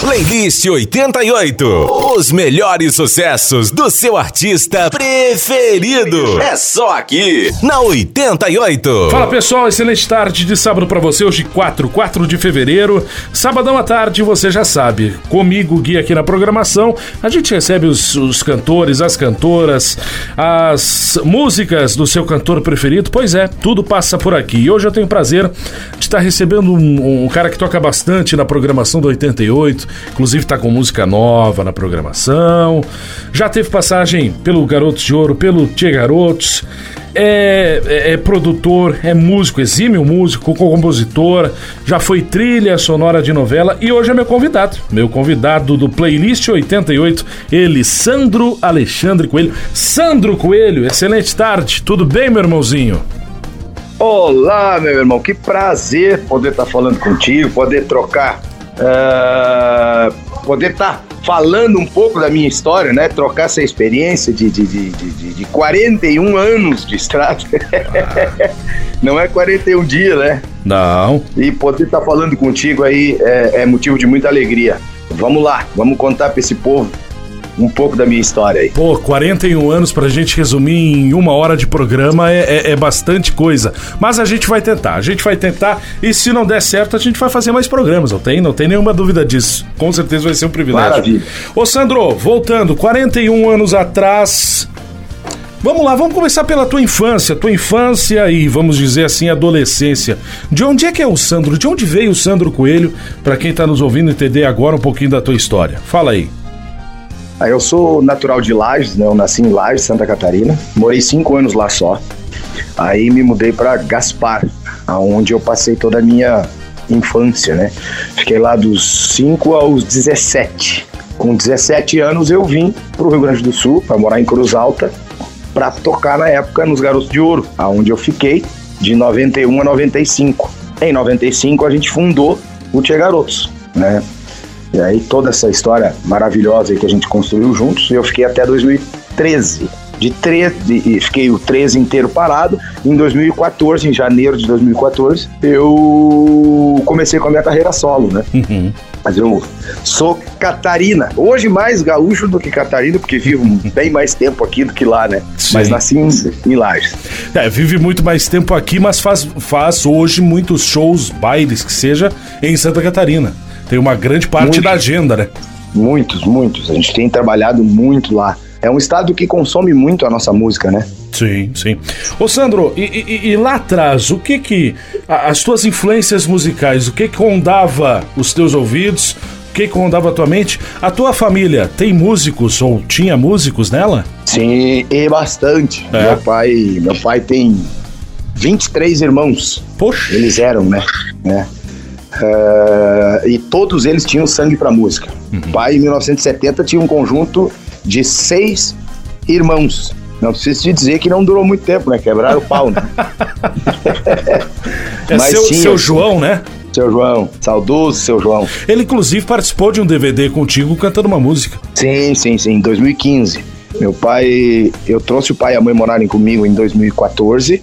Playlist 88. Os melhores sucessos do seu artista preferido. É só aqui, na 88. Fala pessoal, excelente tarde de sábado para você. Hoje, 4, 4 de fevereiro. Sabadão à tarde, você já sabe. Comigo, Gui, aqui na programação, a gente recebe os, os cantores, as cantoras, as músicas do seu cantor preferido. Pois é, tudo passa por aqui. E hoje eu tenho o prazer de estar recebendo um, um cara que toca bastante na programação do 88 Inclusive tá com música nova na programação. Já teve passagem pelo Garotos de Ouro, pelo Tia Garotos. É, é, é, produtor, é músico, exímio músico, compositor, já foi trilha sonora de novela e hoje é meu convidado. Meu convidado do Playlist 88, ele, Sandro Alexandre Coelho. Sandro Coelho, excelente tarde, tudo bem, meu irmãozinho? Olá, meu irmão, que prazer poder estar falando contigo, poder trocar uh, poder estar tá falando um pouco da minha história, né? Trocar essa experiência de, de, de, de, de 41 anos de estrada. Não é 41 dias, né? Não. E poder estar tá falando contigo aí é, é motivo de muita alegria. Vamos lá, vamos contar para esse povo um pouco da minha história aí. Pô, 41 anos pra gente resumir em uma hora de programa é, é, é, bastante coisa. Mas a gente vai tentar, a gente vai tentar. E se não der certo, a gente vai fazer mais programas, não tem? Não tem nenhuma dúvida disso. Com certeza vai ser um privilégio. Maravilha. Ô, Sandro, voltando, 41 anos atrás. Vamos lá, vamos começar pela tua infância, tua infância e vamos dizer assim, adolescência. De onde é que é o Sandro? De onde veio o Sandro Coelho? Para quem tá nos ouvindo entender agora um pouquinho da tua história. Fala aí. Eu sou natural de Lages, né? Eu nasci em Lages, Santa Catarina. Morei cinco anos lá só. Aí me mudei para Gaspar, onde eu passei toda a minha infância, né? Fiquei lá dos 5 aos 17. Com 17 anos eu vim para o Rio Grande do Sul para morar em Cruz Alta para tocar na época nos Garotos de Ouro, aonde eu fiquei de 91 a 95. Em 95 a gente fundou o Tia Garotos, né? E aí toda essa história maravilhosa que a gente construiu juntos, eu fiquei até 2013. De 13, fiquei o 13 inteiro parado. Em 2014, em janeiro de 2014, eu comecei com a minha carreira solo, né? Uhum. Mas eu sou Catarina. Hoje mais gaúcho do que Catarina, porque vivo bem mais tempo aqui do que lá, né? Sim. Mas nasci em, em Lages. É, vive muito mais tempo aqui, mas faz, faz hoje muitos shows, bailes, que seja, em Santa Catarina. Tem uma grande parte muitos, da agenda, né? Muitos, muitos. A gente tem trabalhado muito lá. É um estado que consome muito a nossa música, né? Sim, sim. Ô Sandro, e, e, e lá atrás, o que que. As tuas influências musicais, o que que rondava os teus ouvidos? O que que rondava a tua mente? A tua família tem músicos ou tinha músicos nela? Sim, e bastante. É. Meu pai, meu pai tem 23 irmãos. Poxa. Eles eram, né? né? Uh, e todos eles tinham sangue para música. Uhum. pai, em 1970, tinha um conjunto de seis irmãos. Não preciso te dizer que não durou muito tempo, né? Quebraram o pau, né? é Mas seu, tinha, seu João, né? Seu João, saudoso seu João. Ele, inclusive, participou de um DVD contigo cantando uma música. Sim, sim, sim, em 2015. Meu pai, eu trouxe o pai e a mãe morarem comigo em 2014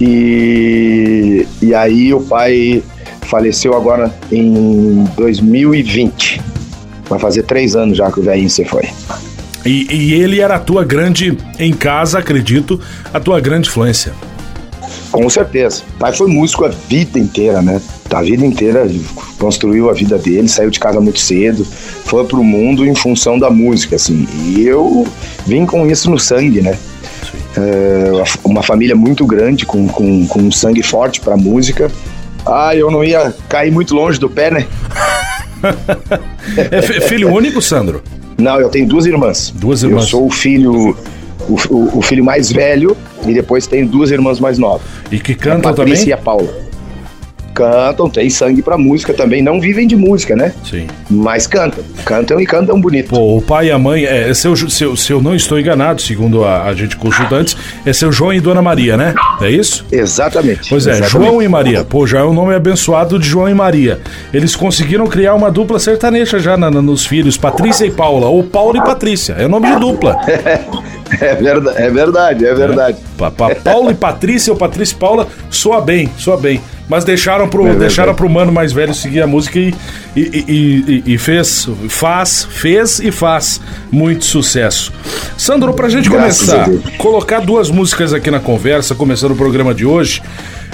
e, e aí o pai faleceu agora em 2020. Vai fazer três anos já que o velhinho se foi. E, e, ele era a tua grande, em casa, acredito, a tua grande influência. Com certeza. O pai foi músico a vida inteira, né? A vida inteira construiu a vida dele, saiu de casa muito cedo, foi pro mundo em função da música, assim. E eu vim com isso no sangue, né? É, uma família muito grande, com, com, com sangue forte pra música. Ah, eu não ia cair muito longe do pé, né? é filho único, Sandro? Não, eu tenho duas irmãs. Duas irmãs. Eu sou o filho, o, o, o filho mais velho e depois tenho duas irmãs mais novas. E que cantam a Patrícia também? e a Paula cantam, tem sangue pra música também. Não vivem de música, né? Sim. Mas cantam. Cantam e cantam bonito. Pô, o pai e a mãe, é, se, eu, se, eu, se eu não estou enganado, segundo a, a gente consultantes, é seu João e Dona Maria, né? É isso? Exatamente. Pois é, exatamente. João e Maria. Pô, já é o um nome abençoado de João e Maria. Eles conseguiram criar uma dupla sertaneja já na, na, nos filhos, Patrícia e Paula, ou Paulo e Patrícia. É o nome de dupla. É verdade, é verdade, é verdade. É. Pa, pa, Paulo e Patrícia ou Patrícia e Paula soa bem, soa bem. Mas deixaram pro, é deixaram pro mano mais velho seguir a música e, e, e, e, fez, faz, fez e faz muito sucesso. Sandro, pra gente Graças começar, colocar duas músicas aqui na conversa, começando o programa de hoje,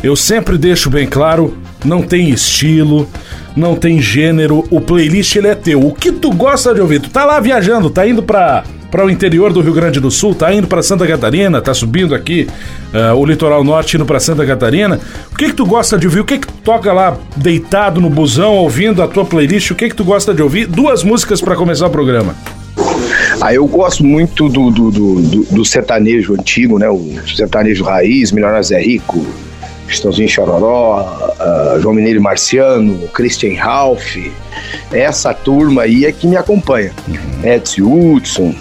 eu sempre deixo bem claro, não tem estilo, não tem gênero, o playlist ele é teu. O que tu gosta de ouvir? Tu tá lá viajando, tá indo pra, para o interior do Rio Grande do Sul, tá indo para Santa Catarina, tá subindo aqui uh, o litoral norte indo para Santa Catarina. O que que tu gosta de ouvir? O que que tu toca lá deitado no busão ouvindo a tua playlist? O que que tu gosta de ouvir? Duas músicas para começar o programa. Ah, eu gosto muito do, do, do, do, sertanejo antigo, né? O sertanejo raiz, Milionário Zé Rico, Cristãozinho Chororó, uh, João Mineiro Marciano, Christian Ralph. Essa turma aí é que me acompanha. Uhum. Edson Hudson,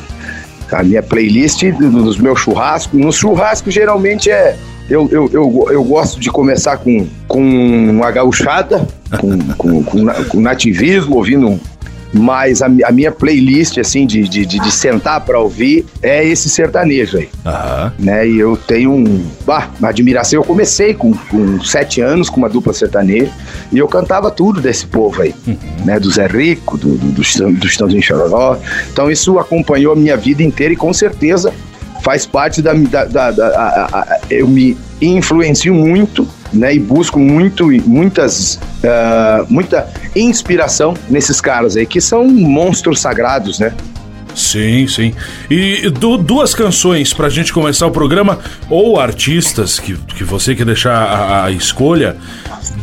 a minha playlist dos meus churrascos. No churrasco, geralmente é. Eu, eu, eu, eu gosto de começar com, com uma gauchada, com, com, com, com nativismo, ouvindo mas a, a minha playlist, assim, de, de, de, de sentar para ouvir é esse sertanejo aí. Uhum. Né? E eu tenho um, bah, uma admiração. Eu comecei com, com sete anos com uma dupla sertaneja e eu cantava tudo desse povo aí, uhum. né? Do Zé Rico, do, do, do, do Estãozinho Chororó. Então isso acompanhou a minha vida inteira e com certeza faz parte da. da, da, da a, a, eu me influencio muito né, e busco muito, muitas, uh, muita inspiração nesses caras aí, que são monstros sagrados, né? Sim, sim. E du duas canções pra gente começar o programa, ou artistas que, que você quer deixar a, a escolha.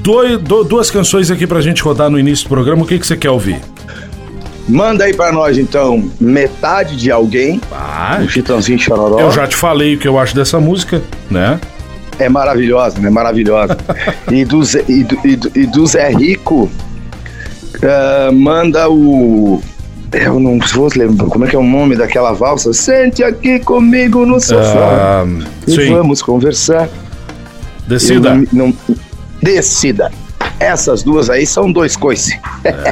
Do, do, duas canções aqui pra gente rodar no início do programa. O que, que você quer ouvir? Manda aí pra nós, então, metade de alguém. Ah, um Chitãozinho Chororó. Eu já te falei o que eu acho dessa música, né? É maravilhosa, né? Maravilhosa. e, do Zé, e, do, e, do, e do Zé Rico, uh, manda o. Eu não vou lembrar como é que é o nome daquela valsa. Sente aqui comigo no sofá. Uh, e sim. vamos conversar. Decida. Não, não, decida. Essas duas aí são dois coices.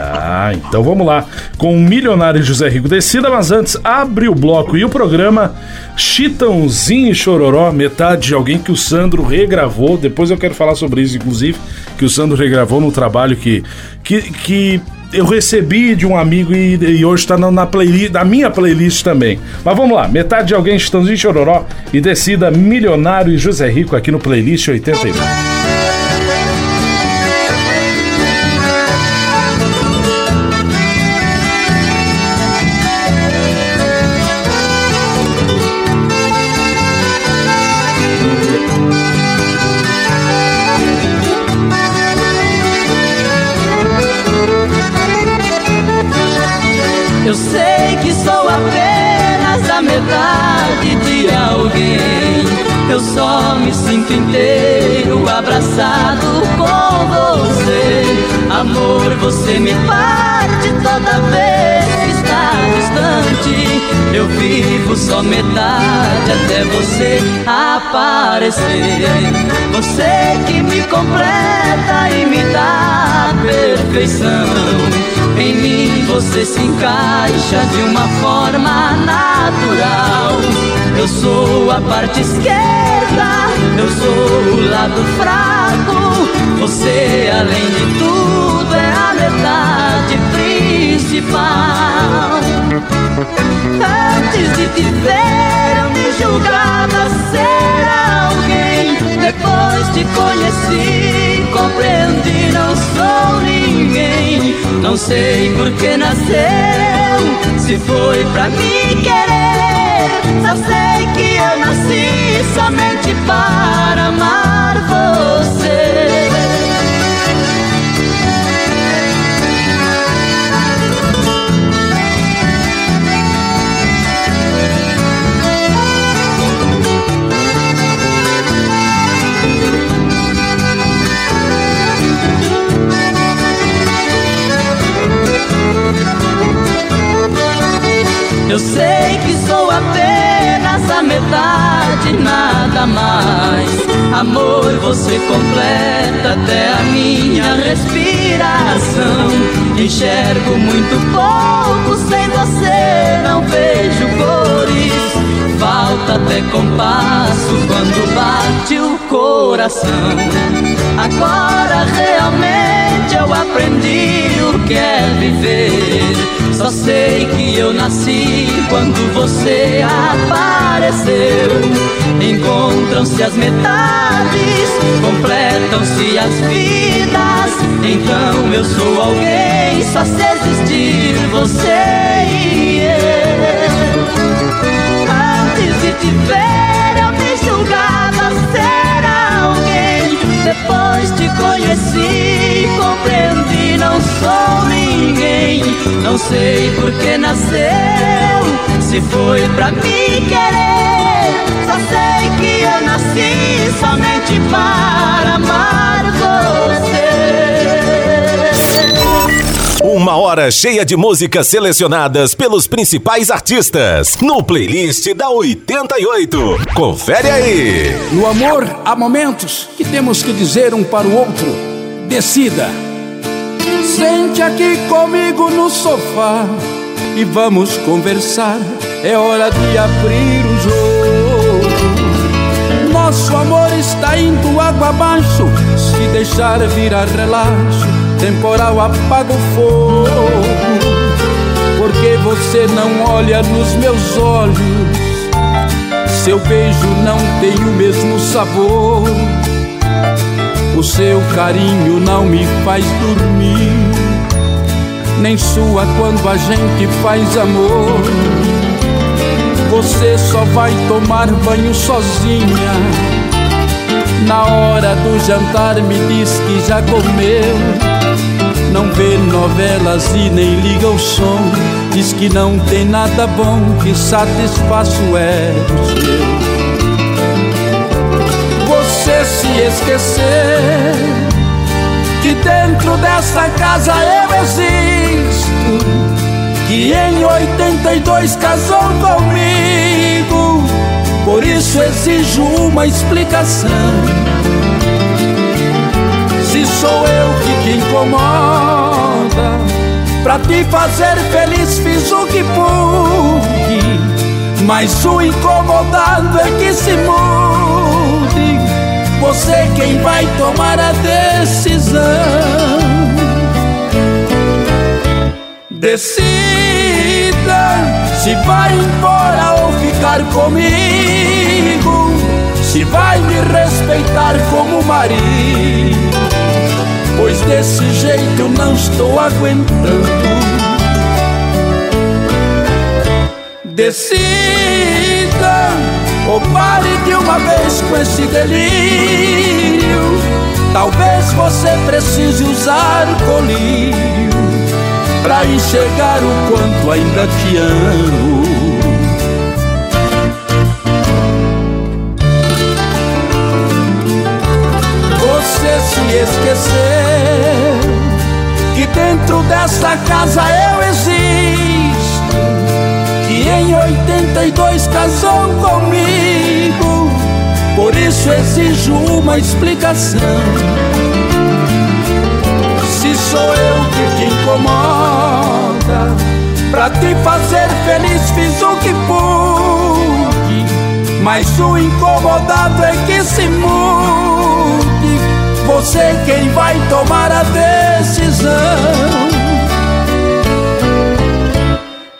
ah, então vamos lá. Com o milionário José Rico Decida, mas antes, abre o bloco e o programa Chitãozinho e Chororó, metade de alguém que o Sandro regravou. Depois eu quero falar sobre isso, inclusive, que o Sandro regravou no trabalho que, que, que eu recebi de um amigo e, e hoje está na, na, playlist, na minha playlist também. Mas vamos lá, metade de alguém, Chitãozinho e Chororó e Decida, Milionário e José Rico aqui no Playlist 89. Me sinto inteiro abraçado com você. Amor, você me parte toda vez que está distante. Eu vivo só metade até você aparecer. Você que me completa e me dá perfeição. Em mim você se encaixa de uma forma natural. Eu sou a parte esquerda, eu sou o lado fraco. Você, além de tudo, é a metade principal. Antes de te ver, eu me julgava ser alguém. Depois te conheci, compreendi, não sou ninguém. Não sei por que nasceu, se foi pra me querer. Só sei que eu nasci somente para amar você. Eu sei que sou apenas a metade, nada mais. Amor, você completa até a minha respiração. Enxergo muito pouco, sem você não vejo cores. falta até compasso quando bate o coração. Agora realmente eu aprendi o que é viver. Só sei que eu nasci quando você apareceu. Encontram-se as metades, completam-se as vidas. Então eu sou alguém, só se existir você e eu. Antes de te ver, eu me alguém. Depois te conheci, compreendi, não sou ninguém. Não sei por que nasceu, se foi pra me querer. Só sei que eu nasci somente para amar Uma hora cheia de músicas selecionadas pelos principais artistas no playlist da 88. Confere aí. No amor, há momentos que temos que dizer um para o outro: decida. Sente aqui comigo no sofá e vamos conversar. É hora de abrir o jogo. Nosso amor está indo água abaixo. Se deixar virar relaxo, temporal apaga o fogo. Porque você não olha nos meus olhos. Seu beijo não tem o mesmo sabor. O seu carinho não me faz dormir, nem sua quando a gente faz amor. Você só vai tomar banho sozinha. Na hora do jantar me diz que já comeu. Não vê novelas e nem liga o som. Diz que não tem nada bom que satisfaça o ego seu você se esquecer que dentro dessa casa eu existo, que em 82 casou comigo, por isso exijo uma explicação. Se sou eu te incomoda, pra te fazer feliz fiz o que pude, mas o incomodado é que se mude. Você quem vai tomar a decisão. Decida se vai embora ou ficar comigo, se vai me respeitar como marido, pois desse jeito não estou aguentando. Decida ou pare de uma vez com esse delírio. Talvez você precise usar colírio pra enxergar o quanto ainda te amo. Dessa casa eu existo, que em 82 casou comigo, por isso exijo uma explicação. Se sou eu que te incomoda, pra te fazer feliz fiz o que pude, mas o incomodado é que se mude. Você quem vai tomar a decisão.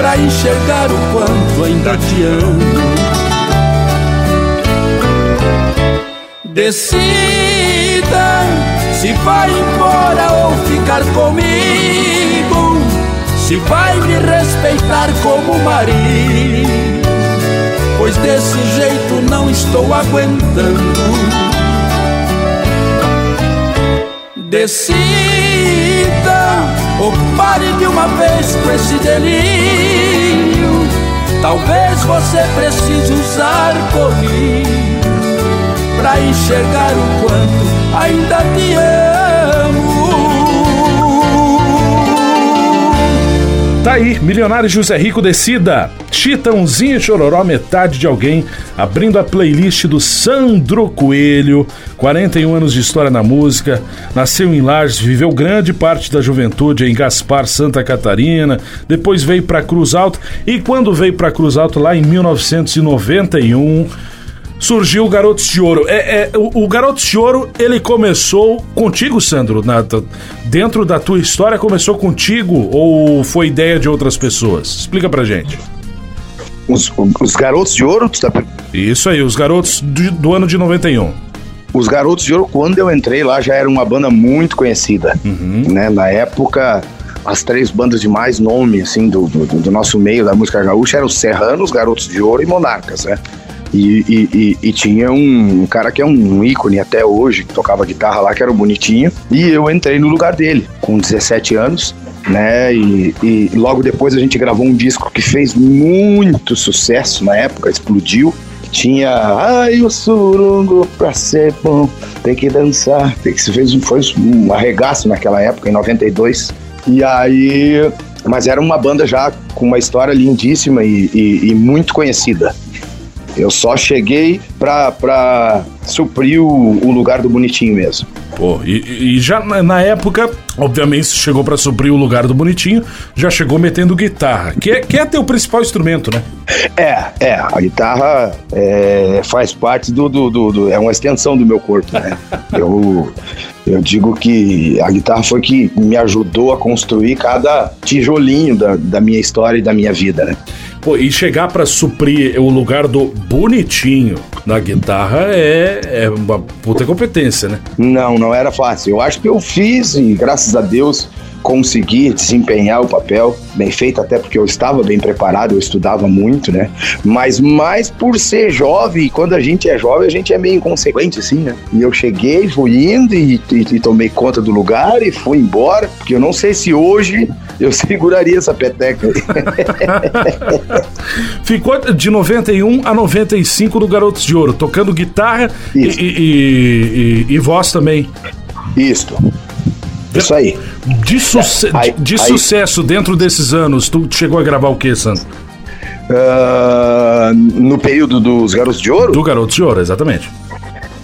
pra enxergar o quanto ainda te amo. Decida se vai embora ou ficar comigo, se vai me respeitar como marido, pois desse jeito não estou aguentando. Decida ou pare de uma vez com esse delírio. Talvez você precise usar colírio Pra enxergar o quanto ainda te amo Tá aí, Milionário José Rico Decida. Chitãozinho e Chororó, metade de alguém, abrindo a playlist do Sandro Coelho, 41 anos de história na música, nasceu em Lages, viveu grande parte da juventude em Gaspar, Santa Catarina, depois veio para Cruz Alta e quando veio para Cruz Alta lá em 1991, surgiu o Garotos de Ouro. É, é o, o, Garotos de Ouro, ele começou contigo, Sandro? Na, dentro da tua história, começou contigo ou foi ideia de outras pessoas? Explica pra gente. Os, os Garotos de Ouro? Tá... Isso aí, os Garotos do, do ano de 91. Os Garotos de Ouro, quando eu entrei lá, já era uma banda muito conhecida. Uhum. Né? Na época, as três bandas de mais nome, assim, do, do, do, nosso meio da música gaúcha eram os Serranos, Garotos de Ouro e Monarcas, né? E, e, e, e, tinha um, cara que é um ícone até hoje, que tocava guitarra lá, que era o Bonitinho. E eu entrei no lugar dele, com 17 anos, né? E, e logo depois a gente gravou um disco que fez muito sucesso na época, explodiu. Tinha, ai, o surungo pra ser bom, tem que dançar. Tem que se fez foi um arregaço naquela época, em 92. E aí mas era uma banda já com uma história lindíssima e, e, e muito conhecida. Eu só cheguei pra, pra suprir o, o lugar do Bonitinho mesmo. Pô, e, e já na, na, época, obviamente, chegou para suprir o lugar do Bonitinho, já chegou metendo guitarra, que é, que é teu principal instrumento, né? É, é, a guitarra é, faz parte do, do, do, do, É uma extensão do meu corpo, né? eu, eu digo que a guitarra foi que me ajudou a construir cada tijolinho da, da minha história e da minha vida, né? Pô, e chegar para suprir o lugar do bonitinho na guitarra é, é uma puta competência, né? Não, não era fácil. Eu acho que eu fiz e graças a Deus consegui desempenhar o papel bem feito, até porque eu estava bem preparado, eu estudava muito, né? Mas mais por ser jovem, quando a gente é jovem, a gente é meio inconsequente, assim, né? E eu cheguei, fui indo e, e, e tomei conta do lugar e fui embora, porque eu não sei se hoje eu seguraria essa peteca aí. Ficou de 91 a 95 no Garotos de Ouro, tocando guitarra e, e, e, voz também. Isso. Isso aí. De, suce aí, de, aí, sucesso dentro desses anos, tu chegou a gravar o que, Sandro? Uh, no período dos Garotos de Ouro? Do Garotos de Ouro, exatamente.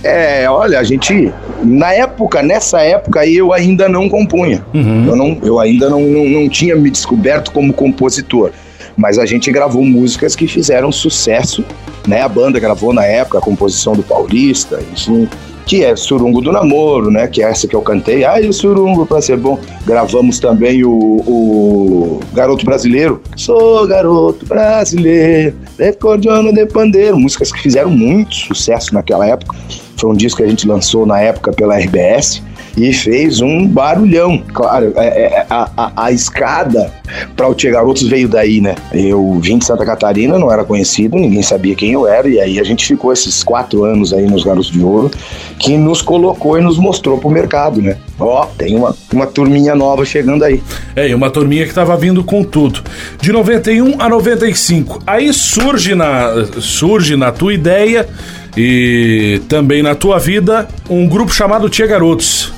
É, olha, a gente. Na época, nessa época aí, eu ainda não compunha. Uhum. Eu, não, eu ainda não, não, não tinha me descoberto como compositor. Mas a gente gravou músicas que fizeram sucesso, né? A banda gravou na época a composição do Paulista, enfim que é Surungo do Namoro, né? Que é essa que eu cantei. Ai, o Surungo, pra ser bom. Gravamos também o, o Garoto Brasileiro. Sou garoto brasileiro, decordiano de pandeiro. Músicas que fizeram muito sucesso naquela época. Foi um disco que a gente lançou na época pela RBS e fez um barulhão. Claro, é, é, é, a, a, a escada para o Tia Garotos veio daí, né? Eu vim de Santa Catarina, não era conhecido, ninguém sabia quem eu era, e aí a gente ficou esses quatro anos aí nos Garotos de Ouro, que nos colocou e nos mostrou pro mercado, né? Ó, tem uma, uma turminha nova chegando aí. É, e uma turminha que tava vindo com tudo. De 91 a 95. Aí surge na, surge na tua ideia e também na tua vida um grupo chamado Tia Garotos.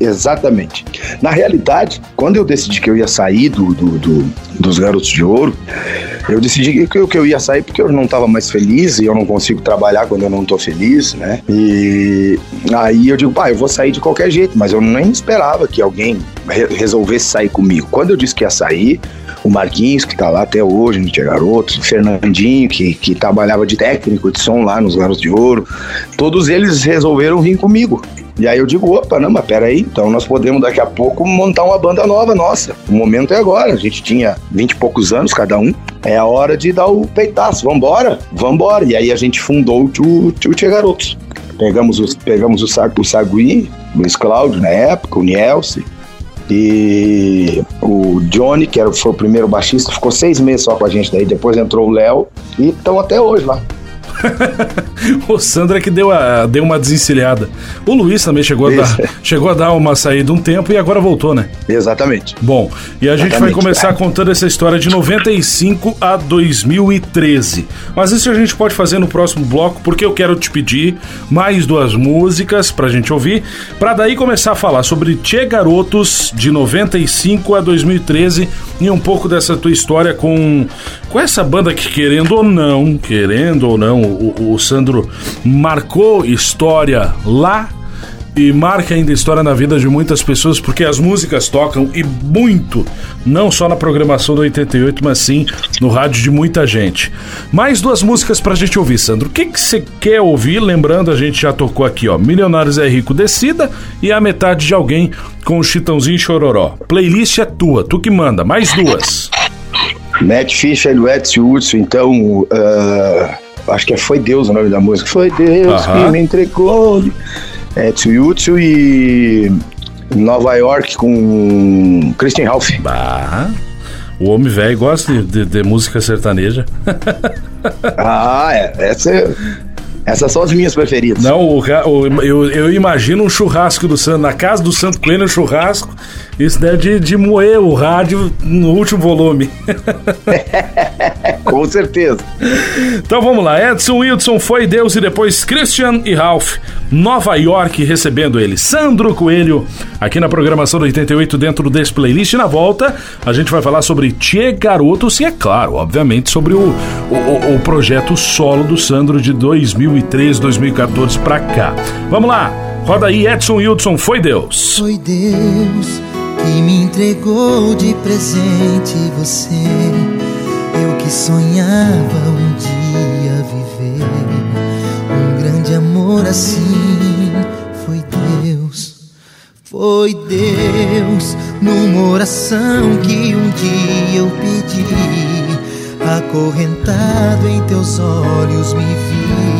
Exatamente. Na realidade, quando eu decidi que eu ia sair do, do, do dos Garotos de Ouro, eu decidi que eu, que eu ia sair porque eu não estava mais feliz e eu não consigo trabalhar quando eu não estou feliz, né? E aí eu digo, pá, eu vou sair de qualquer jeito, mas eu nem esperava que alguém re resolvesse sair comigo. Quando eu disse que ia sair, o Marquinhos, que está lá até hoje no Tia Garotos, o Fernandinho, que, que trabalhava de técnico de som lá nos Garotos de Ouro, todos eles resolveram vir comigo. E aí eu digo, opa, não, mas peraí, então nós podemos daqui a pouco montar uma banda nova nossa. O momento é agora. A gente tinha vinte e poucos anos cada um. É a hora de dar o peitaço. Vambora, vambora. E aí a gente fundou o, o Tia Garotos. Pegamos, os, pegamos o, o Sagui, Luiz Cláudio na época, o Nielsen, e o Johnny, que era, foi o primeiro baixista, ficou seis meses só com a gente daí. Depois entrou o Léo e estão até hoje lá. o Sandro é que deu, a, deu uma desencilhada. O Luiz também chegou a, dar, chegou a dar uma saída um tempo e agora voltou, né? Exatamente. Bom, e a gente vai começar contando essa história de 95 a 2013. Mas isso a gente pode fazer no próximo bloco, porque eu quero te pedir mais duas músicas pra gente ouvir, pra daí começar a falar sobre Tchê Garotos de 95 a 2013 e um pouco dessa tua história com, com essa banda que, querendo ou não, querendo ou não, o, o Sandro marcou história lá e marca ainda história na vida de muitas pessoas porque as músicas tocam e muito, não só na programação do 88, mas sim no rádio de muita gente. Mais duas músicas pra gente ouvir, Sandro. O que você quer ouvir? Lembrando, a gente já tocou aqui, ó, Milionários é Rico Descida e A Metade de Alguém com o Chitãozinho Chororó. Playlist é tua, tu que manda. Mais duas. Matt Fisher e o Edson Hudson, então, uh, acho que Foi Deus o nome da música. Foi Deus uh -huh. que me entregou. Edson Hudson e Nova York com Christian Ralph. Bah. O homem velho gosta de, de, de, música sertaneja. ah, é. Essa é, essas são as minhas preferidas. Não, o, o, eu, eu imagino um churrasco do Santo, na casa do Santo Coelho, um churrasco. Isso deve de, de moer o rádio no último volume. Com certeza. Então vamos lá. Edson Wilson foi Deus e depois Christian e Ralph. Nova York recebendo ele. Sandro Coelho, aqui na programação do 88 dentro desse playlist. E na volta, a gente vai falar sobre Tchê Garotos e, é claro, obviamente, sobre o, o, o projeto solo do Sandro de 2013, 2014 pra cá. Vamos lá. Roda aí, Edson Wilson, foi Deus. Foi Deus que me entregou de presente você. Eu que sonhava um dia viver um grande amor assim. Foi Deus, foi Deus, numa oração que um dia eu pedi. Acorrentado em teus olhos me vi.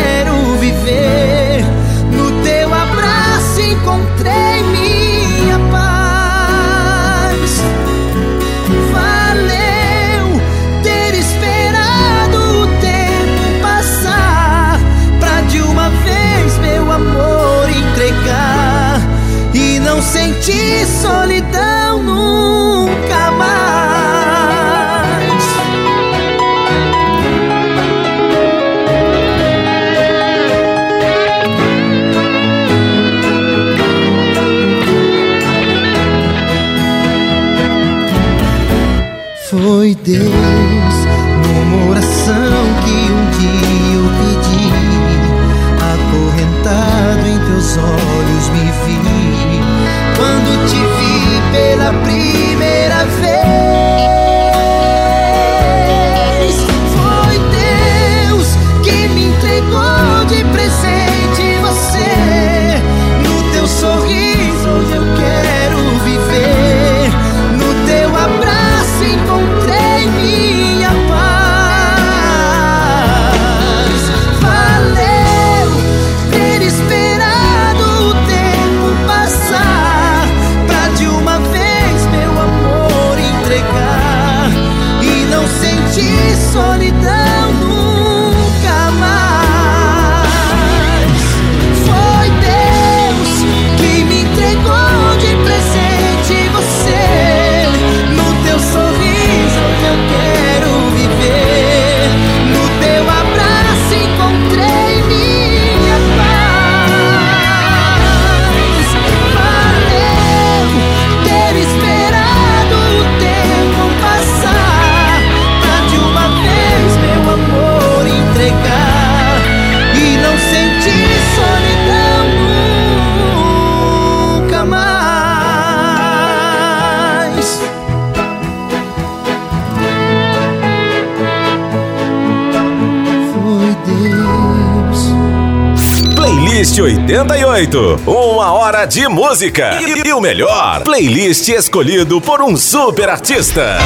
88. Uma hora de música. E, e o melhor, playlist escolhido por um super artista.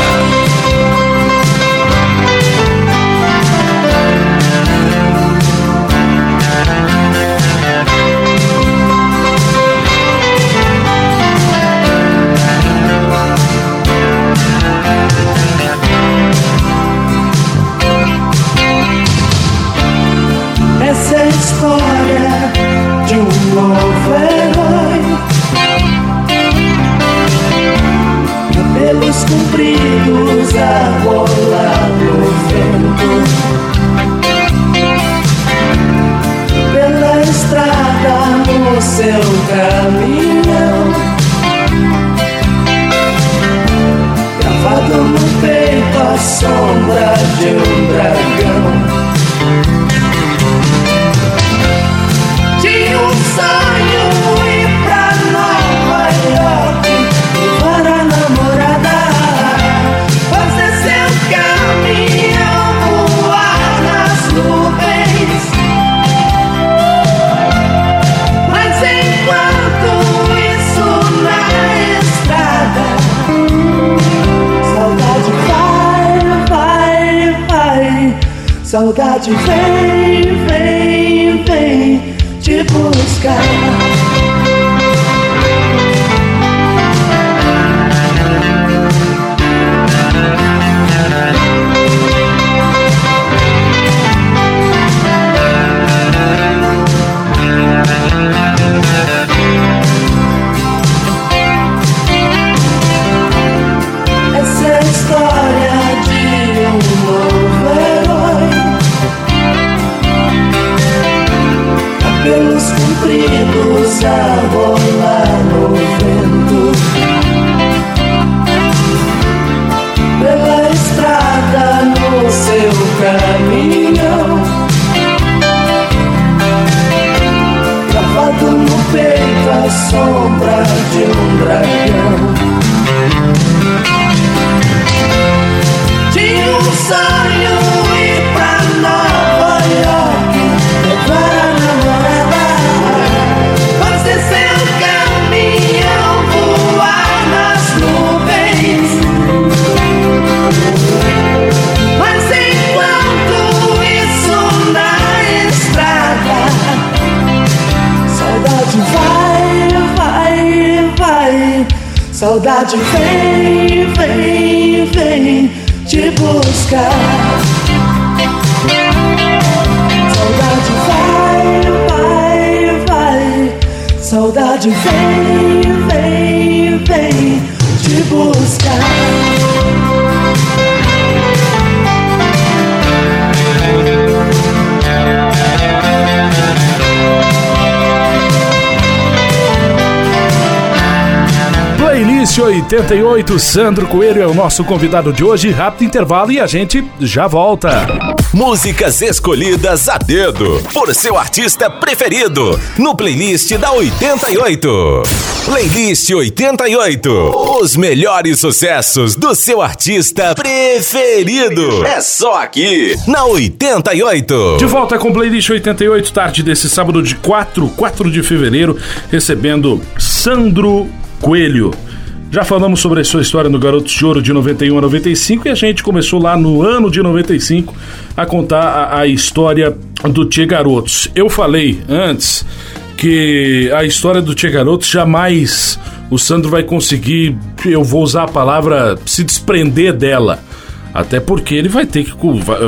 Saudade vem, vem, vem te buscar. Saudade vai, vai, vai. Saudade vem, 88, Sandro Coelho é o nosso convidado de hoje. Rápido intervalo e a gente já volta. Músicas escolhidas a dedo por seu artista preferido no playlist da 88. Playlist 88. Os melhores sucessos do seu artista preferido. É só aqui na 88. De volta com Playlist 88, tarde desse sábado de 4, 4 de fevereiro, recebendo Sandro Coelho. Já falamos sobre a sua história no Garotos de Ouro de 91 a 95 e a gente começou lá no ano de 95 a contar a, a história do Tchê Garotos. Eu falei antes que a história do Tchê Garotos jamais o Sandro vai conseguir, eu vou usar a palavra, se desprender dela. Até porque ele vai ter que.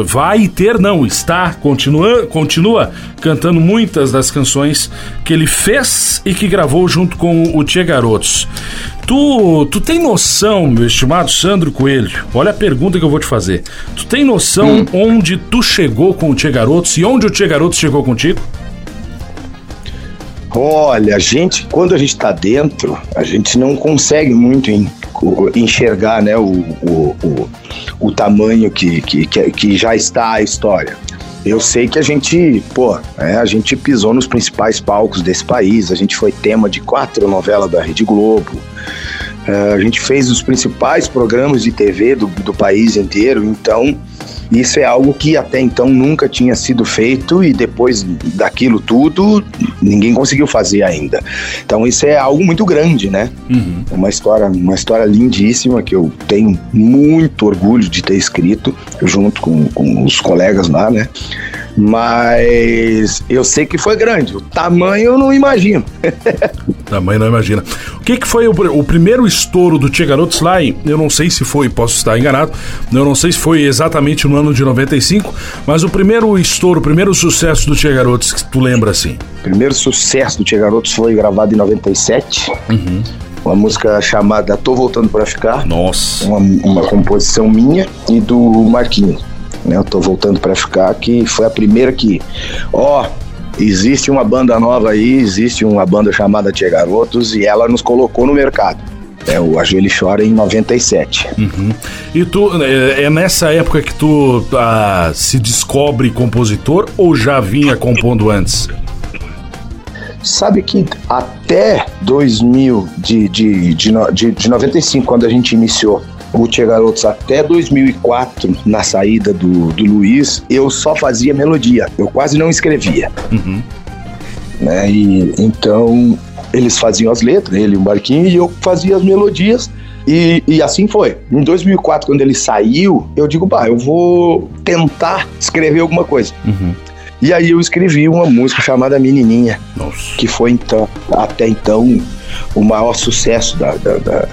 vai- ter, não, está, continua, continua cantando muitas das canções que ele fez e que gravou junto com o Tia Garotos. Tu, tu tem noção, meu estimado Sandro Coelho? Olha a pergunta que eu vou te fazer. Tu tem noção onde tu chegou com o Tia Garotos e onde o Tia Garotos chegou contigo? Olha, a gente, quando a gente está dentro, a gente não consegue muito o- enxergar né, o, o, o, o tamanho que, que, que, que já está a história. Eu sei que a gente, pô, é, a gente pisou nos principais palcos desse país, a gente foi tema de quatro novelas da Rede Globo, é, a gente fez os principais programas de TV do, do país inteiro, então isso é algo que até então nunca tinha sido feito e depois daquilo tudo ninguém conseguiu fazer ainda. Então isso é algo muito grande, né? É uma história, uma história lindíssima que eu tenho muito orgulho de ter escrito junto com, com os colegas lá, né? Mas eu sei que foi grande. O tamanho eu não imagino. Tamanho não imagina. O que, que foi o, o primeiro estouro do Tia Garotos lá em. Eu não sei se foi, posso estar enganado. Eu não sei se foi exatamente no ano de 95, mas o primeiro estouro, o primeiro sucesso do Tia Garotos que tu lembra assim. O primeiro sucesso do Tia Garotos foi gravado em 97. uma música chamada Tô Voltando Pra Ficar. Nossa. Uma, uma composição minha e do Marquinhos. Né? Eu tô voltando pra ficar, que foi a primeira que. Ó, existe uma banda nova aí, existe uma banda chamada Tia Garotos e ela nos colocou no mercado. É o Ajoelho Chora em 97. Uhum. E tu, é, é nessa época que tu ah, se descobre compositor ou já vinha compondo antes? Sabe que até 2000, de, de, de, de, de 95, quando a gente iniciou Tia Garotos, até 2004, na saída do, do Luiz, eu só fazia melodia. Eu quase não escrevia. Né? E, então, eles faziam as letras, ele e o Marquinhos, e eu fazia as melodias. E, e assim foi. Em 2004, quando ele saiu, eu digo, bah, eu vou tentar escrever alguma coisa. E aí eu escrevi uma música chamada Menininha, Nossa. que foi então, até então, o maior sucesso da, da, da,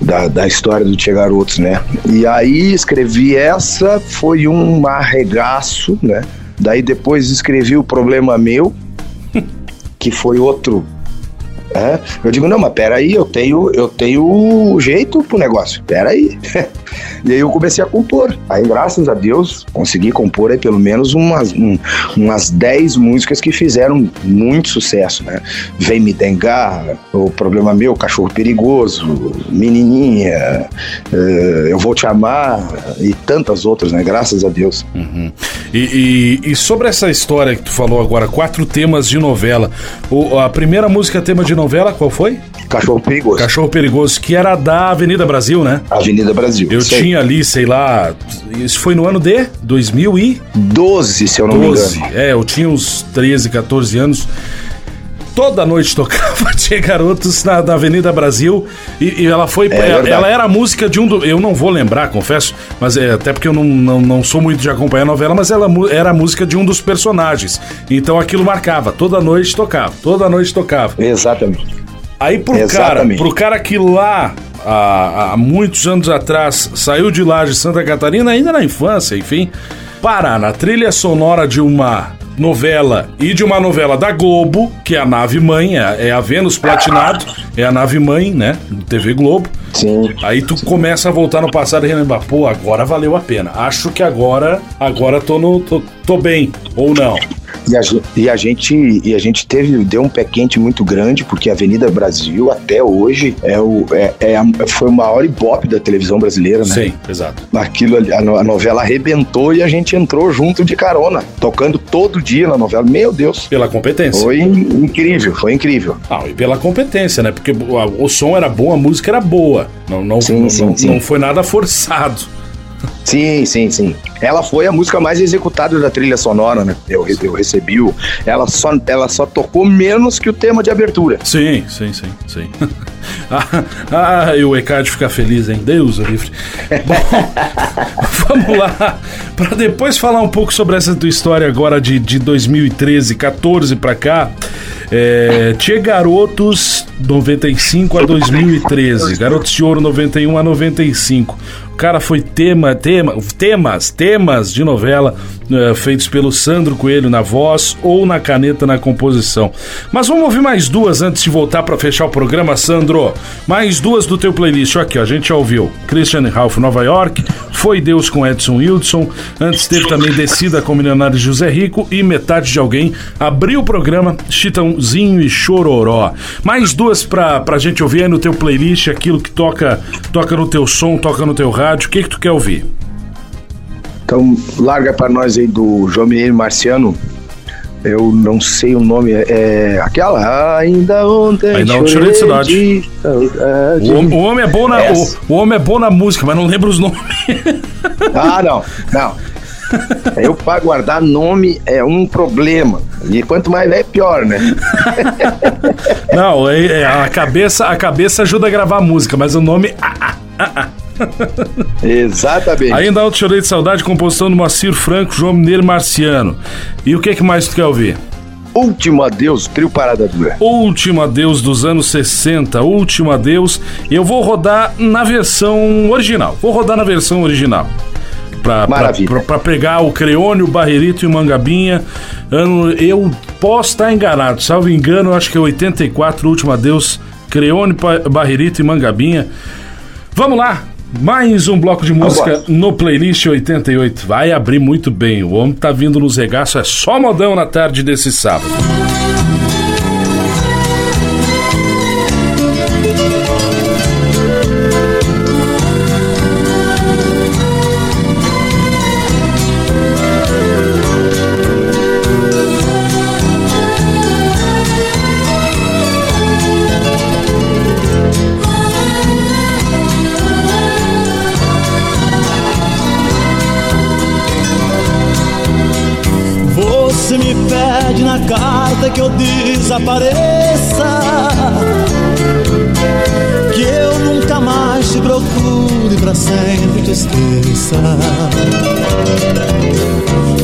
da, da história do Tia Garotos, né? E aí escrevi essa, foi um arregaço, né? Daí depois escrevi o Problema Meu, que foi outro. é. Eu digo, não, mas peraí, eu tenho, eu tenho jeito pro negócio, peraí. e aí eu comecei a compor. Aí, graças a Deus, consegui compor aí pelo menos umas, um- umas 10 músicas que fizeram muito sucesso, né? Vem Me Dengar, O Problema Meu, Cachorro Perigoso, Menininha, eh, Eu Vou Te Amar e tantas outras, né? Graças a Deus. Uhum. E, e- e sobre essa história que tu falou agora, quatro temas de novela. O- a primeira música tema de novela, qual foi? Cachorro Perigoso, Cachorro Perigoso, que era da Avenida Brasil, né? Avenida Brasil. Eu aí. Tinha ali, sei lá, isso foi no ano de 2012. 12, se eu não me engano. É, eu tinha uns 13, 14 anos. Toda noite tocava Tia Garotos na, na Avenida Brasil e, e ela foi. ela, verdade. ela era a música de um do. Eu não vou lembrar, confesso, mas é até porque eu não, não, não sou muito de acompanhar a novela, mas ela era a música de um dos personagens. Então aquilo marcava. Toda noite tocava. Toda noite tocava. Exatamente. Aí pro cara, Exatamente. pro cara que lá, há, há muitos anos atrás, saiu de lá de Santa Catarina, ainda na infância, enfim, parar na trilha sonora de uma novela e de uma novela da Globo, que é a Nave Mãe, é, é a Vênus Platinado, é a Nave Mãe, né, TV Globo. Sim. Aí tu começa a voltar no passado e relembrar, pô, agora valeu a pena. Acho que agora, agora tô no, tô, tô bem, ou não. E a, e a gente e a gente teve deu um pé quente muito grande porque a Avenida Brasil até hoje é o é, é a- foi o maior ibope da televisão brasileira, né? Sim, exato. Aquilo ali, a, a novela arrebentou e a gente entrou junto de carona, tocando todo dia na novela. Meu Deus, Pela competência. foi in- incrível, foi incrível. Ah, e pela competência, né? Porque o, o som era bom, a música era boa. Não, não, Sim, não, sim, não, sim. não foi nada forçado. Sim, sim, sim. Ela foi a música mais executada da trilha sonora, né? Eu, eu recebi o. Ela só, ela só tocou menos que o tema de abertura. Sim, sim, sim, sim. ah, ah, e o ECAD fica feliz, hein? Deus o livre. Bom, vamos lá. Para depois falar um pouco sobre essa tua história agora de, de 2013, 14 pra cá. É, Tia Garotos 95 a 2013, Garotos de Ouro 91 a 95. O cara foi tema, tema, temas, temas de novela eh, feitos pelo Sandro Coelho na voz ou na caneta na composição. Mas vamos ouvir mais duas antes de voltar para fechar o programa, Sandro. Mais duas do teu playlist. Aqui, ó, a gente já ouviu Christian Ralph Nova York, Foi Deus com Edson Wildson. Antes teve também Descida com Milionário José Rico e Metade de Alguém. Abriu o programa Chitãozinho e Chororó. Mais duas pra, pra gente ouvir aí no teu playlist, aquilo que toca, toca no teu som, toca no teu rádio. O que que tu quer ouvir? Então, larga pra nós aí do João Mineiro Marciano. Eu não sei o nome, é, é aquela ainda ontem. Ainda ontem chorei de saudade. O, hom- o homem é bom na, o, o homem é bom na música, mas não lembra os nomes. Ah, não, não. Eu para guardar nome é um problema. E quanto mais é, pior, né? Não, é, é, a, cabeça, a cabeça ajuda a gravar a música, mas o nome. ah, ah, Exatamente. Ainda Alto Chorei de Saudade, composição do Moacir Franco, João Mineiro Marciano. E o que, que mais tu quer ouvir? Último adeus, trio Parada Dura. Último Adeus dos anos 60, Último Adeus. Eu vou rodar na versão original. Vou rodar na versão original. Pra, pra, Maravilha. pra, pra pegar o Creone, o Barrerito e o Mangabinha. Eu posso estar enganado, salvo engano, acho que é 84, Último Adeus Creone, Pa- Barrerito e Mangabinha. Vamos lá, mais um bloco de música no playlist 88. Vai abrir muito bem. O homem tá vindo nos regaços, é só modão na tarde desse sábado.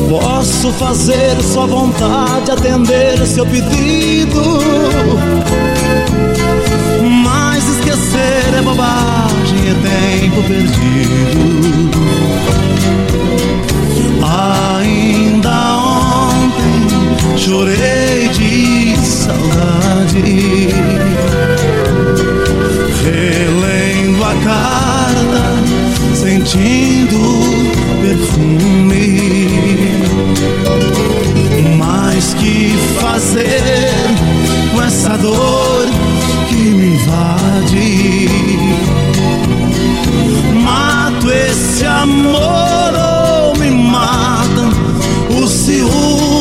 Posso fazer sua vontade, atender seu pedido. Mas esquecer é bobagem, é tempo perdido. Ainda ontem chorei de saudade, relendo a carta, sentindo perfume. Mas que fazer com essa dor que me invade? Mato esse amor ou me mata o ciúme.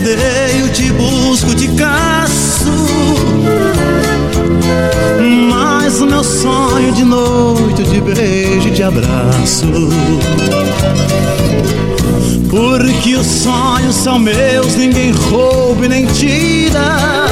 Inteiro te busco, te caço. Mas o meu sonho de noite te beijo e te abraço. Porque os sonhos são meus, ninguém rouba e nem tira.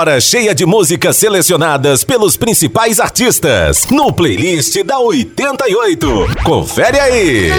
Hora cheia de músicas selecionadas pelos principais artistas no playlist da 88. Confere aí.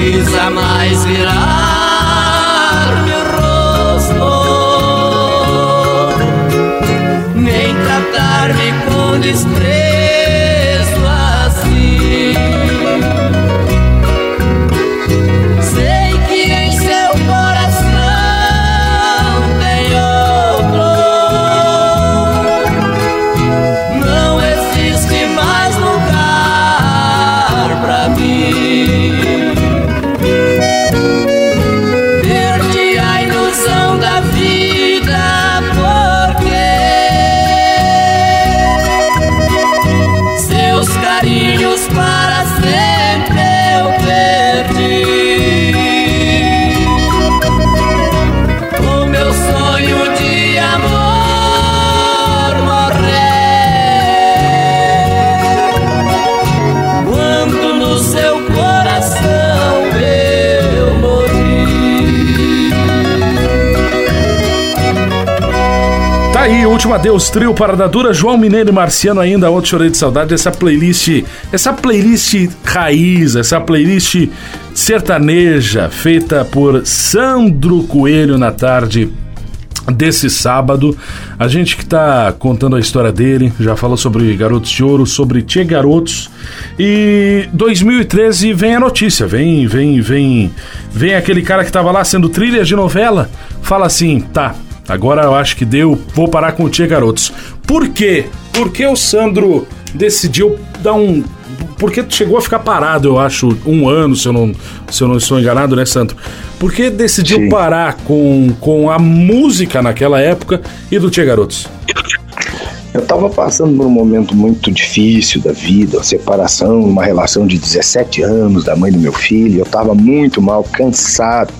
Precisa mais virar Aí, último adeus, trio Parada Dura, João Mineiro e Marciano ainda, outro chorei de saudade, essa playlist, essa playlist raiz, essa playlist sertaneja, feita por Sandro Coelho na tarde desse sábado. A gente que tá contando a história dele, já falou sobre Garotos de Ouro, sobre Tia Garotos. E 2013 vem a notícia, vem, vem, vem, vem aquele cara que tava lá sendo trilha de novela, fala assim, tá, agora eu acho que deu, vou parar com o Tia Garotos. Por quê? Por que o Sandro decidiu dar um porque chegou a ficar parado, eu acho, um ano, se eu não, se eu não estou enganado, né, Sandro? Por que decidiu Sim. parar com, com a música naquela época e do Tia Garotos? Eu tava passando por um momento muito difícil da vida, a separação, uma relação de 17 anos da mãe do meu filho. Eu tava muito mal, cansado.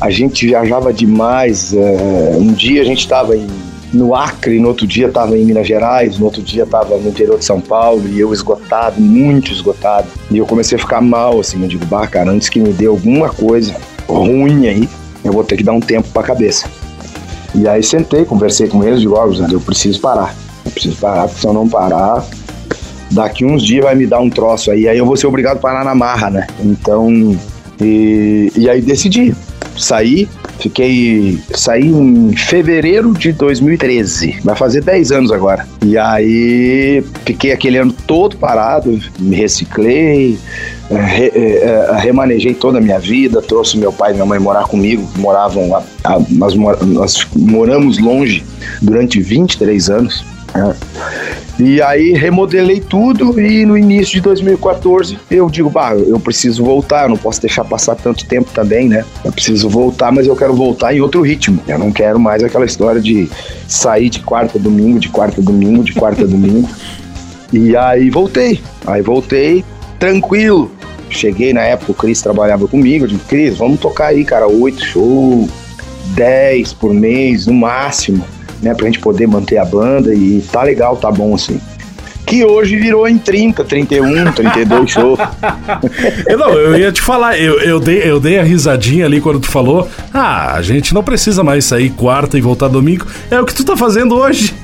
A gente viajava demais. é, um dia a gente tava em, no Acre, no outro dia tava em Minas Gerais, no outro dia tava no interior de São Paulo e eu esgotado, muito esgotado. E eu comecei a ficar mal, assim. Eu digo, bah, cara, antes que me dê alguma coisa ruim aí, eu vou ter que dar um tempo pra cabeça. E aí sentei, conversei com eles, digo, ó, Guzando, eu preciso parar. Eu preciso parar, porque se eu não parar, daqui uns dias vai me dar um troço aí, aí eu vou ser obrigado a parar na marra, né? Então, e, e aí decidi. Saí, fiquei. Saí em fevereiro de 2013. Vai fazer 10 anos agora. E aí fiquei aquele ano todo parado, me reciclei, re- eh, eh, remanejei toda a minha vida, trouxe meu pai e minha mãe morar comigo, moravam lá, a- nós, nós moramos longe durante 23 anos. Né? E aí remodelei tudo e no início de 2014 eu digo, bah, eu preciso voltar, eu não posso deixar passar tanto tempo também, né? Eu preciso voltar, mas eu quero voltar em outro ritmo. Eu não quero mais aquela história de sair de quarta a domingo, de quarta a domingo, de quarta a domingo. E aí voltei. Aí voltei tranquilo. Cheguei na época, o Cris trabalhava comigo. Eu disse, Cris, vamos tocar aí, cara, oito shows, 10 por mês, no máximo, né? Pra gente poder manter a banda e tá legal, tá bom assim. Que hoje virou em 30, 31, 32 shows. Eu, não, eu ia te falar, eu, eu, dei, eu dei a risadinha ali quando tu falou. Ah, a gente não precisa mais sair quarta e voltar domingo. É o que tu tá fazendo hoje.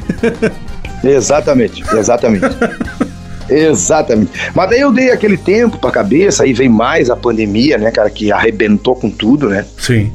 Exatamente, exatamente. exatamente. Mas daí eu dei aquele tempo pra cabeça, aí vem mais a pandemia, né, cara, que arrebentou com tudo, né? Sim.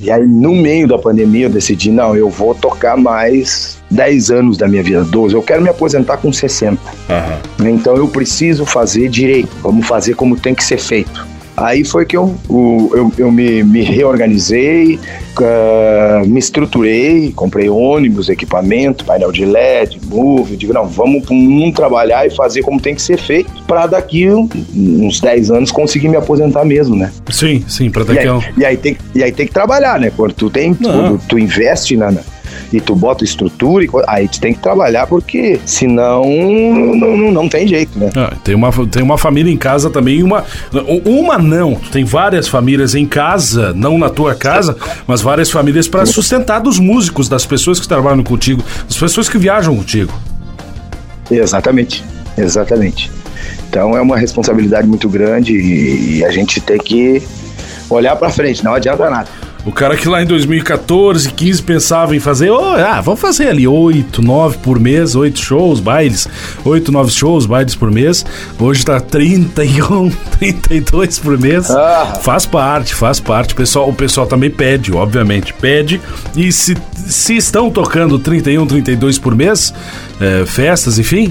E aí, no meio da pandemia, eu decidi, não, eu vou tocar mais 10 anos da minha vida, 12. Eu quero me aposentar com 60. Aham. né? Então eu preciso fazer direito. Vamos fazer como tem que ser feito. Aí foi que eu, eu, eu me, me reorganizei, ah, me estruturei, comprei ônibus, equipamento, painel de LED, move, digo, não, vamos para um trabalhar e fazer como tem que ser feito, para daqui uns 10 anos conseguir me aposentar mesmo, né? Sim, sim, pra E daqui a um. e aí tem, e aí tem que trabalhar, né? Quando tu tem, tu, tu investe na- e tu bota estrutura, e aí tu tem que trabalhar, porque senão não, não, não tem jeito, né? Ah, tem, uma, tem uma família em casa também, uma. Uma não, tu tem várias famílias em casa, não na tua casa, mas várias famílias para sustentar dos músicos, das pessoas que trabalham contigo, das pessoas que viajam contigo. Exatamente, exatamente. Então é uma responsabilidade muito grande e, e a gente tem que olhar pra frente, não adianta nada. O cara que lá em 2014, 15 pensava em fazer, oh, ah, vamos fazer ali 8, 9 por mês, 8 shows, bailes, 8, 9 shows, bailes por mês. Hoje tá 31, 32 por mês. Ah. Faz parte, faz parte. O pessoal, o pessoal também pede, obviamente, pede. E se, se estão tocando 31, 32 por mês, é, festas, enfim,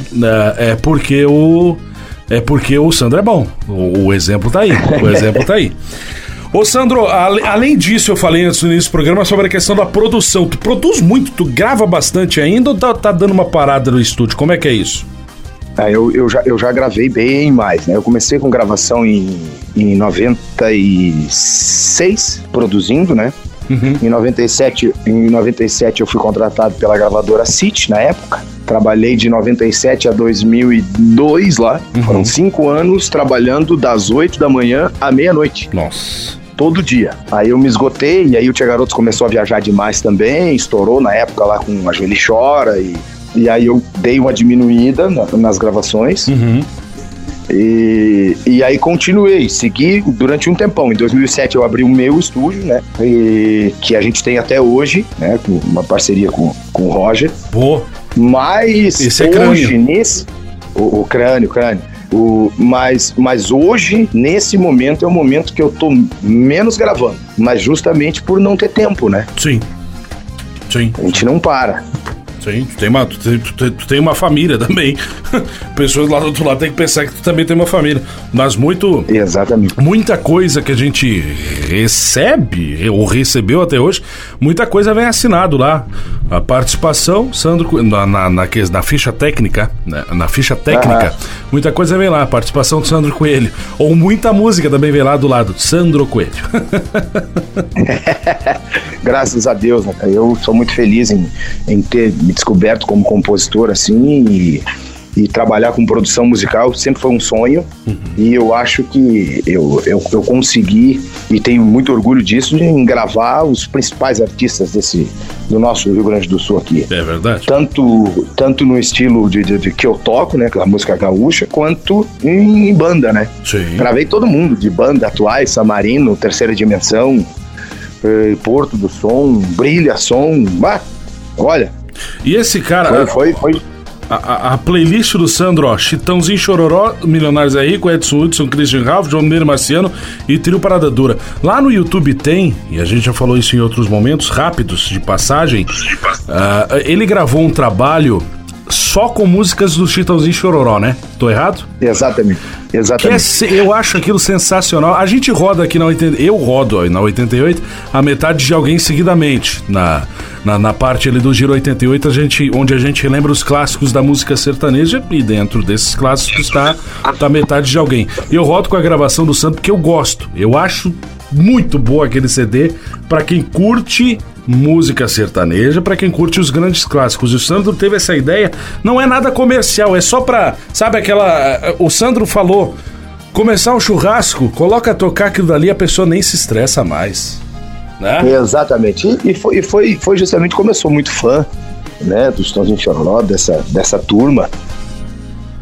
é, é porque o é porque o Sandro é bom. O, o exemplo tá aí. O exemplo tá aí. Ô Sandro, além disso, eu falei antes no início do programa sobre a questão da produção. Tu produz muito, tu grava bastante ainda ou tá, tá dando uma parada no estúdio? Como é que é isso? Ah, eu, eu, já, eu já gravei bem mais, né? Eu comecei com gravação em, em 96, produzindo, né? Em 97, em 97 eu fui contratado pela gravadora City na época. Trabalhei de 97 a 2002 lá. Foram cinco anos trabalhando das 8 da manhã à meia-noite Nossa. Todo dia. Aí eu me esgotei, e aí o Tia Garotos começou a viajar demais também, estourou na época lá com a Joeli Chora, e, e aí eu dei uma diminuída na- nas gravações. Uhum. E, e aí continuei, segui durante um tempão. Em 2007 eu abri o meu estúdio, né? E, que a gente tem até hoje, né? Com uma parceria com, com o Roger. Pô, Mas Esse é hoje, crânio. nesse. O, o crânio, o crânio. O, mas, mas hoje, nesse momento, é o momento que eu tô menos gravando. Mas justamente por não ter tempo, né? sim. Sim, A gente não para. sim. Tu tem uma, tu tem, tu tem- tu tem uma família também. Pessoas lá do outro lado têm que pensar que tu também tem uma família. Mas muito. Exatamente. muita coisa que a gente recebe, ou recebeu até hoje, muita coisa vem assinado lá. A participação, Sandro, na, na, na, na ficha técnica, né, na ficha técnica, Aham. muita coisa vem lá. A participação do Sandro Coelho. Ou muita música também vem lá do lado, Sandro Coelho. Graças a Deus, né? Eu sou muito feliz em, em ter me descoberto como compositor assim e, e trabalhar com produção musical sempre foi um sonho e eu acho que eu, eu, eu consegui e tenho muito orgulho disso em gravar os principais artistas desse do nosso Rio Grande do Sul aqui. é verdade? Tanto, tanto no estilo de, de- de que eu toco, né, aquela música gaúcha, quanto em banda, né? Sim. Gravei todo mundo, de banda atuais, Samarino, Terceira Dimensão, eh, Porto do Som, Brilha Som. Bah, olha, E esse cara, foi, foi, foi. A, a- playlist do Sandro, ó, Chitãozinho Chororó, Milionários é Rico, Edson Hudson, Christian Ralph, João Mineiro Marciano e Trio Parada Dura. Lá no YouTube tem, e a gente já falou isso em outros momentos rápidos de passagem, ah, ele gravou um trabalho só com músicas do Chitãozinho Chororó, né? Tô errado? Exatamente, É exatamente. se- eu acho aquilo sensacional. A gente roda aqui na 80, eu rodo na 88 a metade de alguém seguidamente. Na, na, na parte ali do Giro 88, a gente, onde a gente lembra os clássicos da música sertaneja e dentro desses clássicos está tá metade de alguém. Eu rodo com a gravação do Santo porque eu gosto. Eu acho muito boa aquele CD para quem curte música sertaneja para quem curte os grandes clássicos. E o Sandro teve essa ideia, não é nada comercial, é só pra, sabe aquela, o Sandro falou, começar um churrasco, coloca a tocar aquilo dali, a pessoa nem se estressa mais, né? Exatamente. E, e foi, e foi, foi justamente como eu sou muito fã né, do Chitãozinho Chororó, dessa, dessa turma.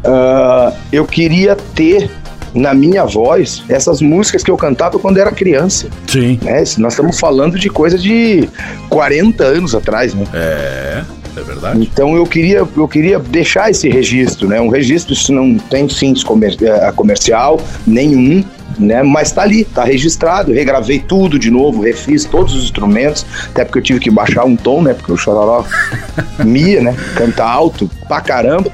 ah, eu queria ter na minha voz essas músicas que eu cantava quando era criança. Sim. Né? Nós estamos falando de coisa de 40 anos atrás, né? É, é verdade. Então eu queria, eu queria deixar esse registro, né? Um registro isso não tem fins comer, eh, comercial nenhum, né? Mas tá ali, tá registrado. Regravei tudo de novo, refiz todos os instrumentos, até porque eu tive que baixar um tom, né? Porque o chororó mia, né? Canta alto pra caramba.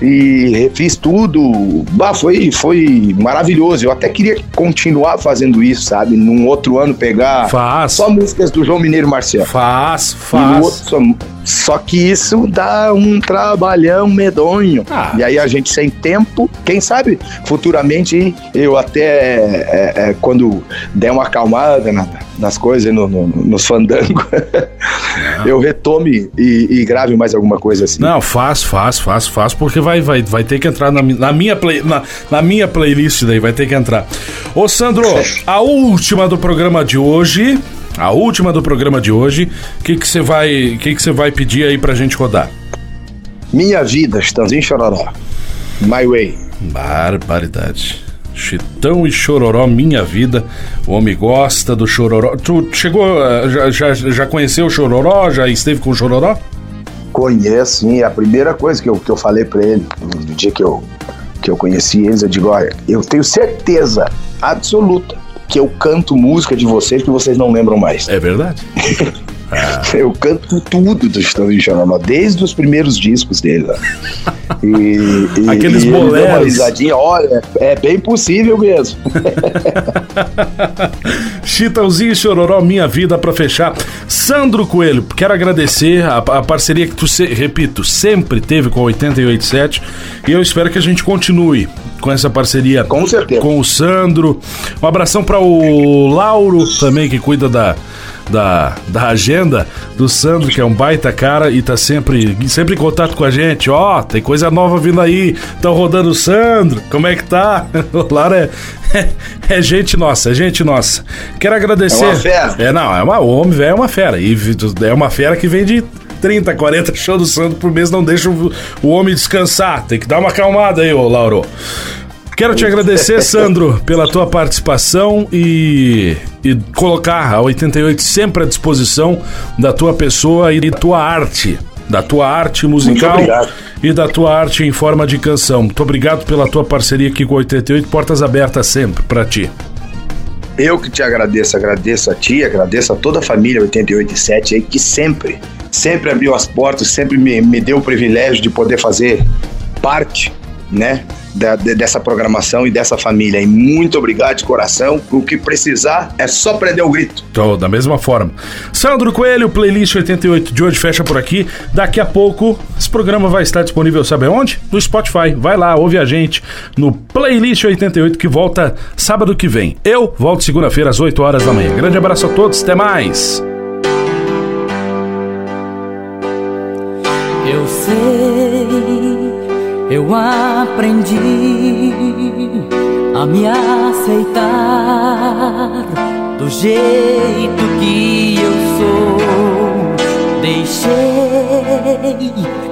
E refiz tudo. Bah, foi, foi maravilhoso. Eu até queria continuar fazendo isso, sabe? Num outro ano pegar Faz. só músicas do João Mineiro Marciano. Faz, E no faz. outro só, só que isso dá um trabalhão medonho. Ah. E aí a gente sem tempo, quem sabe futuramente eu até é, é, quando der uma acalmada na- nas coisas, no, no- nos fandangos, eu retome e, e grave mais alguma coisa assim. Não, faz, faz, faz, faz, porque vai, vai, vai ter que entrar na, na minha play, na, na minha playlist daí, vai ter que entrar. Ô Sandro, a última do programa de hoje, a última do programa de hoje, o que você vai, que que vai pedir aí pra gente rodar? Minha vida, Chitãozinho Chororó. My Way. Barbaridade. Chitão e Chororó, minha vida. O homem gosta do Chororó. Tu chegou, eh, já, já, já conheceu o Chororó? Já esteve com o Chororó? Conheço, sim. É a primeira coisa que eu, que eu falei pra ele no no dia que eu, que eu conheci eles, eu digo, olha, eu tenho certeza absoluta que eu canto música de vocês que vocês não lembram mais. É verdade. Eu canto tudo do Chitãozinho e Chororó, desde os primeiros discos dele. lá. E, e, Aqueles e deu uma boleros. risadinha, olha, é bem possível mesmo. Chitãozinho e Chororó, minha vida pra fechar. Sandro Coelho, quero agradecer a, a parceria que tu, se- repito, sempre teve com a 887 e eu espero que a gente continue com essa parceria Com certeza. com o Sandro. Um abração para o Lauro também, que cuida da, da, da agenda do Sandro, que é um baita cara e tá sempre, sempre em contato com a gente. Ó, tem coisa nova vindo aí, tão rodando o Sandro, como é que tá? O Lauro é, é, é gente nossa, é gente nossa. Quero agradecer. É uma fera. É, não, é uma, o homem velho é uma fera. E é uma fera que vem de 30, 40 shows do Sandro por mês, não deixa o, o homem descansar. Tem que dar uma acalmada aí, ô Lauro. Quero te agradecer, Sandro, pela tua participação e, e colocar a 88 sempre à disposição da tua pessoa e da tua arte. Da tua arte musical e da tua arte em forma de canção. Muito obrigado pela tua parceria aqui com a 88. Portas abertas sempre pra ti. Eu que te agradeço, agradeço a ti, agradeço a toda a família 887 aí que sempre, sempre abriu as portas, sempre me, me deu o privilégio de poder fazer parte, né, da- de- dessa programação e dessa família. E muito obrigado de coração. O que precisar é só prender o grito. Tô da mesma forma. Sandro Coelho, playlist 88 de hoje fecha por aqui. Daqui a pouco esse programa vai estar disponível, sabe onde? No Spotify. Vai lá, ouve a gente no playlist 88 que volta sábado que vem. Eu volto segunda-feira às 8 horas da manhã. Grande abraço a todos, até mais. Aprendi a me aceitar do jeito que eu sou. Deixei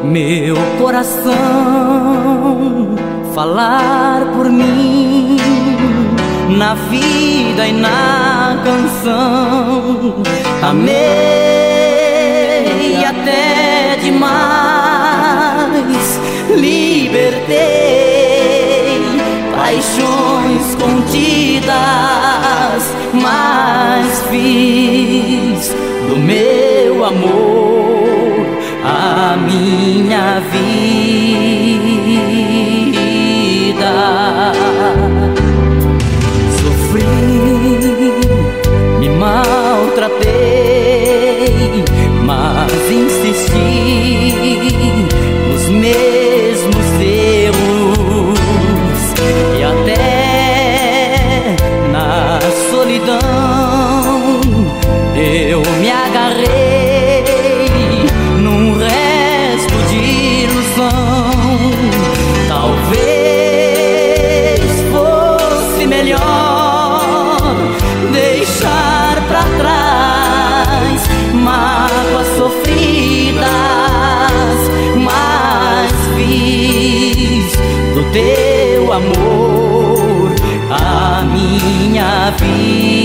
meu coração falar por mim na vida e na canção. Amei até demais, libertei. Paixões contidas, amor a minha vida.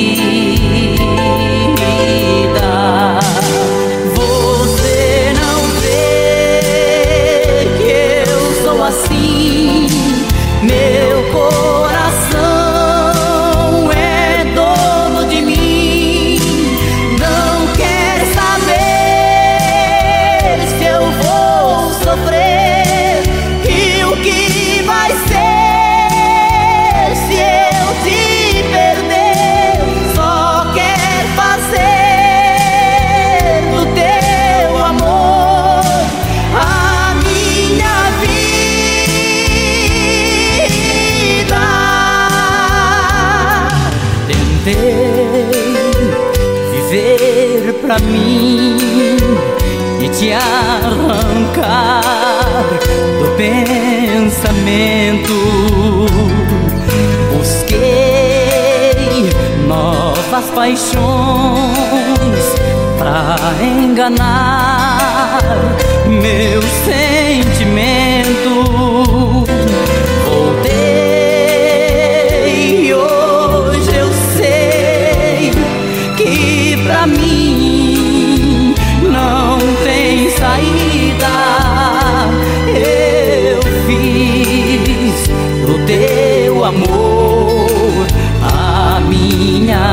pra mim e te arrancar do pensamento. Busquei novas paixões pra enganar meu sentimento. Voltei, hoje eu sei que pra mim amor a minha